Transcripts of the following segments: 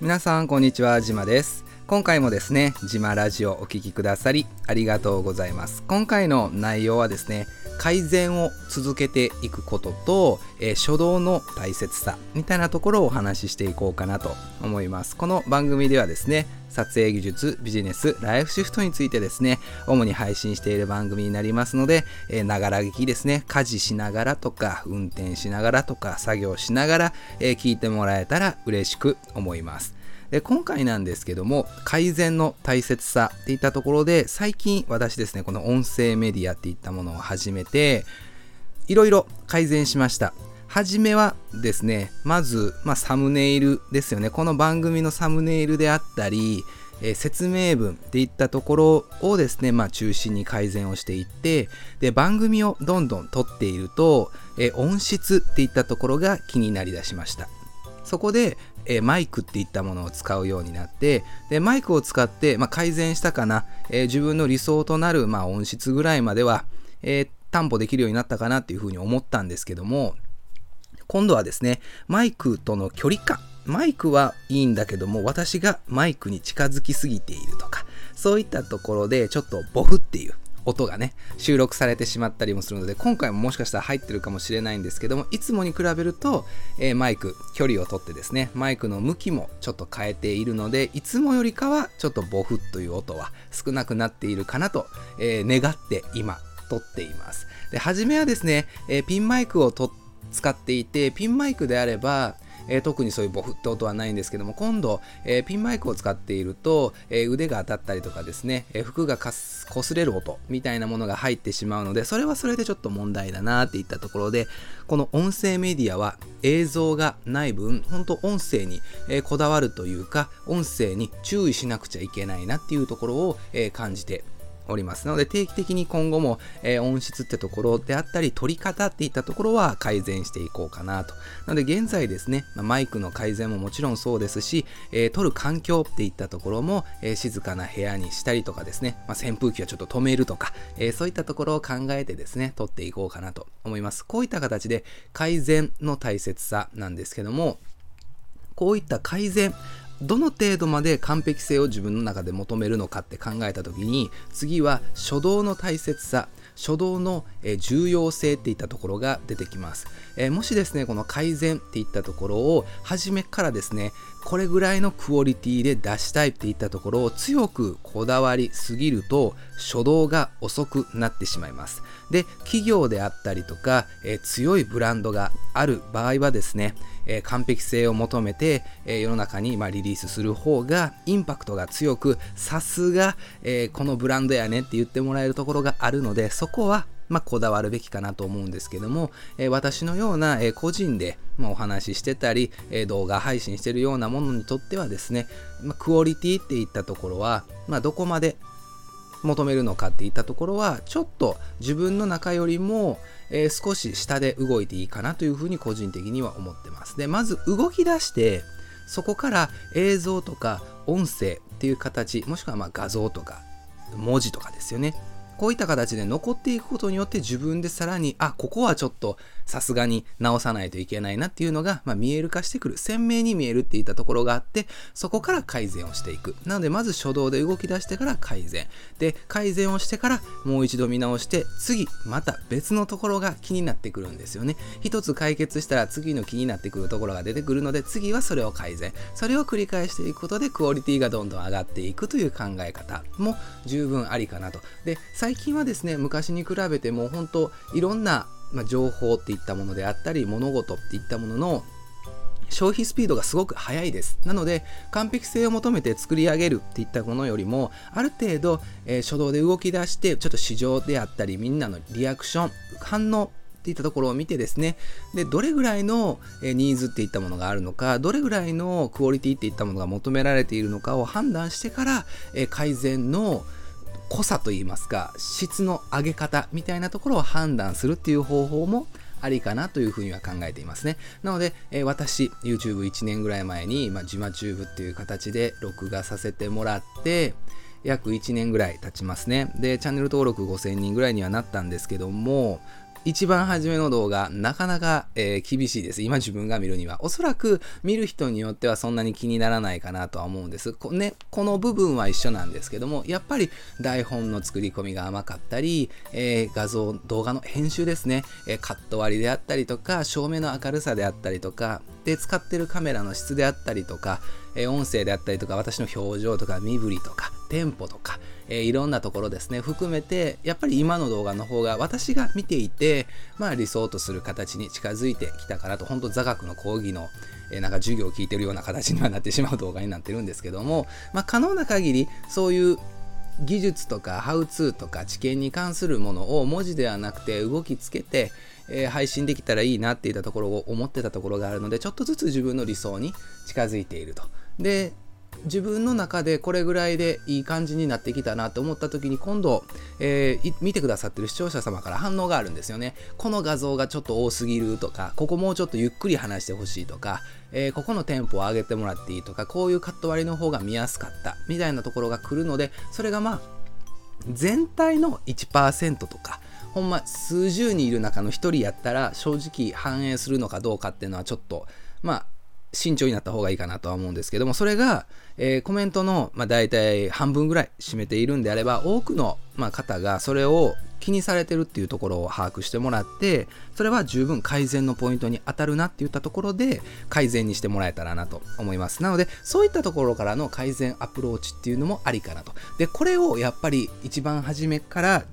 皆さんこんにちはじまです。今回もですねじまラジオお聴きくださりありがとうございます。今回の内容はですね改善を続けていくことと、えー、初動の大切さみたいなところをお話ししていこうかなと思いますこの番組ではですね撮影技術、ビジネス、ライフシフトについてですね、主に配信している番組になりますので、えながら聞きですね、家事しながらとか、運転しながらとか、作業しながら、えー、聞いてもらえたら嬉しく思います。で今回なんですけども改善の大切さっていったところで最近私ですねこの音声メディアっていったものを始めていろいろ改善しました。はじめはですねまず、まあ、サムネイルですよね。この番組のサムネイルであったりえー、説明文っていったところをですね、まあ、中心に改善をしていってで番組をどんどん撮っていると、えー、音質っていったところが気になりだしました。そこで、えー、マイクっていったものを使うようになってでマイクを使って、まあ、改善したかな、えー、自分の理想となる、まあ、音質ぐらいまでは、え、担保できるようになったかなっていうふうに思ったんですけども今度はですねマイクとの距離感。マイクはいいんだけども私がマイクに近づきすぎているとかそういったところでちょっとボフっていう音がね収録されてしまったりもするので今回ももしかしたら入ってるかもしれないんですけどもいつもに比べると、えー、マイク距離をとってですねマイクの向きもちょっと変えているのでいつもよりかはちょっとボフッという音は少なくなっているかなと、えー、願って今撮っています。で初めはですね、えー、ピンマイクを使っていてピンマイクであればえー、特にそういうボフって音はないんですけども今度、えー、ピンマイクを使っていると、えー、腕が当たったりとかですね、え服がかす擦れる音みたいなものが入ってしまうのでそれはそれでちょっと問題だなっていったところでこの音声メディアは映像がない分本当音声に、えこだわるというか音声に注意しなくちゃいけないなっていうところを、え感じております。ので定期的に今後も、えー、音質ってところであったり取り方っていったところは改善していこうかなと。なので現在ですね、まあ、マイクの改善ももちろんそうですし、えー、撮る環境っていったところも、えー、静かな部屋にしたりとかですね、まあ、扇風機はちょっと止めるとか、えそういったところを考えてですね撮っていこうかなと思います。こういった形で改善の大切さなんですけどもこういった改善どの程度まで完璧性を自分の中で求めるのかって考えた時に次は初動の大切さ初動の重要性っていったところが出てきます、えもしですねこの改善っていったところを初めからですねこれぐらいのクオリティで出したいっていったところを強くこだわりすぎると初動が遅くなってしまいます。で企業であったりとか、え強いブランドがある場合はですねえ、完璧性を求めて、え、世の中に、ま、リリースする方がインパクトが強くさすが、え、このブランドやねって言ってもらえるところがあるのでそこはまあ、こだわるべきかなと思うんですけども、えー、私のような、えー、個人で、まあ、お話ししてたり、えー、動画配信してるようなものにとってはですね、まあ、クオリティっていったところは、ま、どこまで求めるのかっていったところはちょっと自分の中よりも、えー、少し下で動いていいかなというふうに個人的には思ってます。でまず動き出してそこから映像とか音声っていう形もしくはま画像とか文字とかですよね。こういった形で残っていくことによって自分でさらにあここはちょっとさすがに直さないといけないなっていうのが、まあ、見える化してくる鮮明に見えるっていったところがあってそこから改善をしていく。なのでまず初動で動き出してから改善。で改善をしてからもう一度見直して次また別のところが気になってくるんですよね。一つ解決したら次の気になってくるところが出てくるので次はそれを改善。それを繰り返していくことでクオリティがどんどん上がっていくという考え方も十分ありかなと。で最最近はですね昔に比べても本当いろんなまあ、情報っていったものであったり物事っていったものの消費スピードがすごく速いです。なので、完璧性を求めて作り上げるっていったものよりも、ある程度、えー、初動で動き出して、ちょっと市場であったり、みんなのリアクション、反応っていったところを見てですね、で、どれぐらいの、えー、ニーズっていったものがあるのか、どれぐらいのクオリティっていったものが求められているのかを判断してから、えー、改善の、濃さといいますか質の上げ方みたいなところを判断するっていう方法もありかなというふうには考えていますね。なので、えー、私、YouTube1 年ぐらい前に、まあ、ジマチューブっていう形で録画させてもらって、約1年ぐらい経ちますね。で、チャンネル登録5000人ぐらいにはなったんですけども、一番初めの動画、なかなか、えー、厳しいです。今自分が見るには。おそらく見る人によってはそんなに気にならないかなとは思うんです。こ,、ね、この部分は一緒なんですけども、やっぱり台本の作り込みが甘かったり、えー、画像、動画の編集ですね、えー、カット割りであったりとか、照明の明るさであったりとか、で、使ってるカメラの質であったりとか、え音声であったりとか、私の表情とか身振りとか、テンポとか、えいろんなところですね、含めて、やっぱり今の動画の方が私が見ていて、まあ理想とする形に近づいてきたかなと、本当座学の講義の、えなんか授業を聞いてるような形にはなってしまう動画になってるんですけども、まあ可能な限り、そういう技術とかハウツーとか知見に関するものを文字ではなくて動きつけて、えー、配信できたらいいなっていったところを思ってたところがあるのでちょっとずつ自分の理想に近づいていると。で自分の中でこれぐらいでいい感じになってきたなと思った時に今度、えー、見てくださってる視聴者様から反応があるんですよね。この画像がちょっと多すぎるとか、ここもうちょっとゆっくり話してほしいとか、えー、ここのテンポを上げてもらっていいとか、こういうカット割りの方が見やすかったみたいなところが来るので、それがまあ全体の1%とか、ほんま数十人いる中の1人やったら正直反映するのかどうかっていうのはちょっとまあ慎重になった方がいいかなとは思うんですけどもそれが、えー、コメントの、まあ、大体半分ぐらい占めているんであれば多くの、まあ、方がそれを気にされてるっていうところを把握してもらってそれは十分改善のポイントに当たるなって言ったところで改善にしてもらえたらなと思います。なのでそういったところからの改善アプローチっていうのもありかなと。でこれをやっぱり一番初めから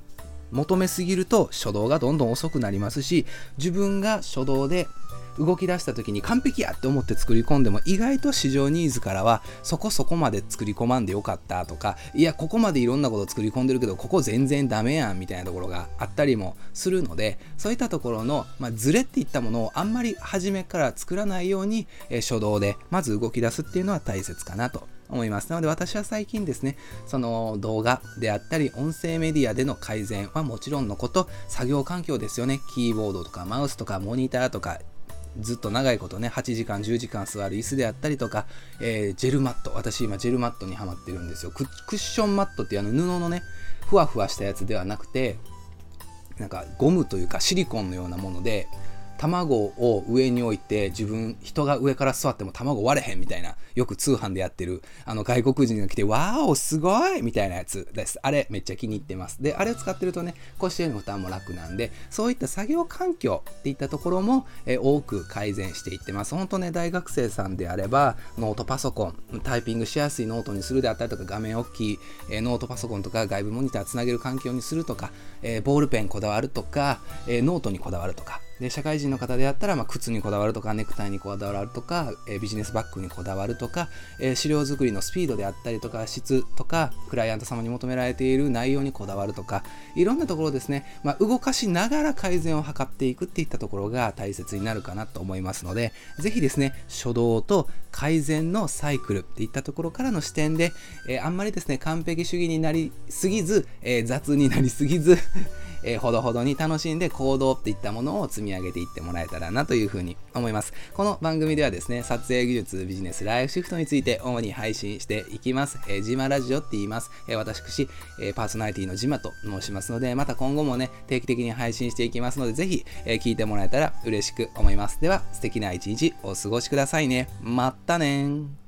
求めすぎると初動がどんどん遅くなりますし自分が初動で動き出した時に完璧やって思って作り込んでも意外と市場ニーズからはそこそこまで作り込まんでよかったとかいやここまでいろんなこと作り込んでるけどここ全然ダメやんみたいなところがあったりもするのでそういったところの、まあ、ズレっていったものをあんまり初めから作らないように、えー、初動でまず動き出すっていうのは大切かなと思います。なので私は最近ですね、その動画であったり、音声メディアでの改善はもちろんのこと、作業環境ですよね。キーボードとかマウスとかモニターとかずっと長いことね、8時間、10時間座る椅子であったりとか、えー、ジェルマット。私今ジェルマットにはまってるんですよ。クッションマットってあの布のね、ふわふわしたやつではなくて、なんかゴムというかシリコンのようなもので、卵を上に置いて自分人が上から座っても卵割れへんみたいなよく通販でやってるあの外国人が来てわーおすごいみたいなやつです。あれめっちゃ気に入ってます。であれを使ってるとね腰への負担も楽なんでそういった作業環境っていったところも、え多く改善していってます。本当ね大学生さんであればノートパソコンタイピングしやすいノートにするであったりとか画面大きい、えノートパソコンとか外部モニターつなげる環境にするとか、えボールペンこだわるとか、えノートにこだわるとかで社会人の方であったら、まあ、靴にこだわるとかネクタイにこだわるとか、えー、ビジネスバッグにこだわるとか、えー、資料作りのスピードであったりとか質とかクライアント様に求められている内容にこだわるとかいろんなところですね、まあ、動かしながら改善を図っていくっていったところが大切になるかなと思いますのでぜひですね初動と改善のサイクルっていったところからの視点で、えー、あんまりですね完璧主義になりすぎず、え雑になりすぎずえー、ほどほどに楽しんで行動っていったものを積み上げていってもらえたらなというふうに思います。この番組ではですね、撮影技術、ビジネス、ライフシフトについて主に配信していきます。えー、ジマラジオって言います。えー、私、えー、パーソナリティのジマと申しますので、また今後もね、定期的に配信していきますので、ぜひ、えー、聞いてもらえたら嬉しく思います。では、素敵な一日お過ごしくださいね。またね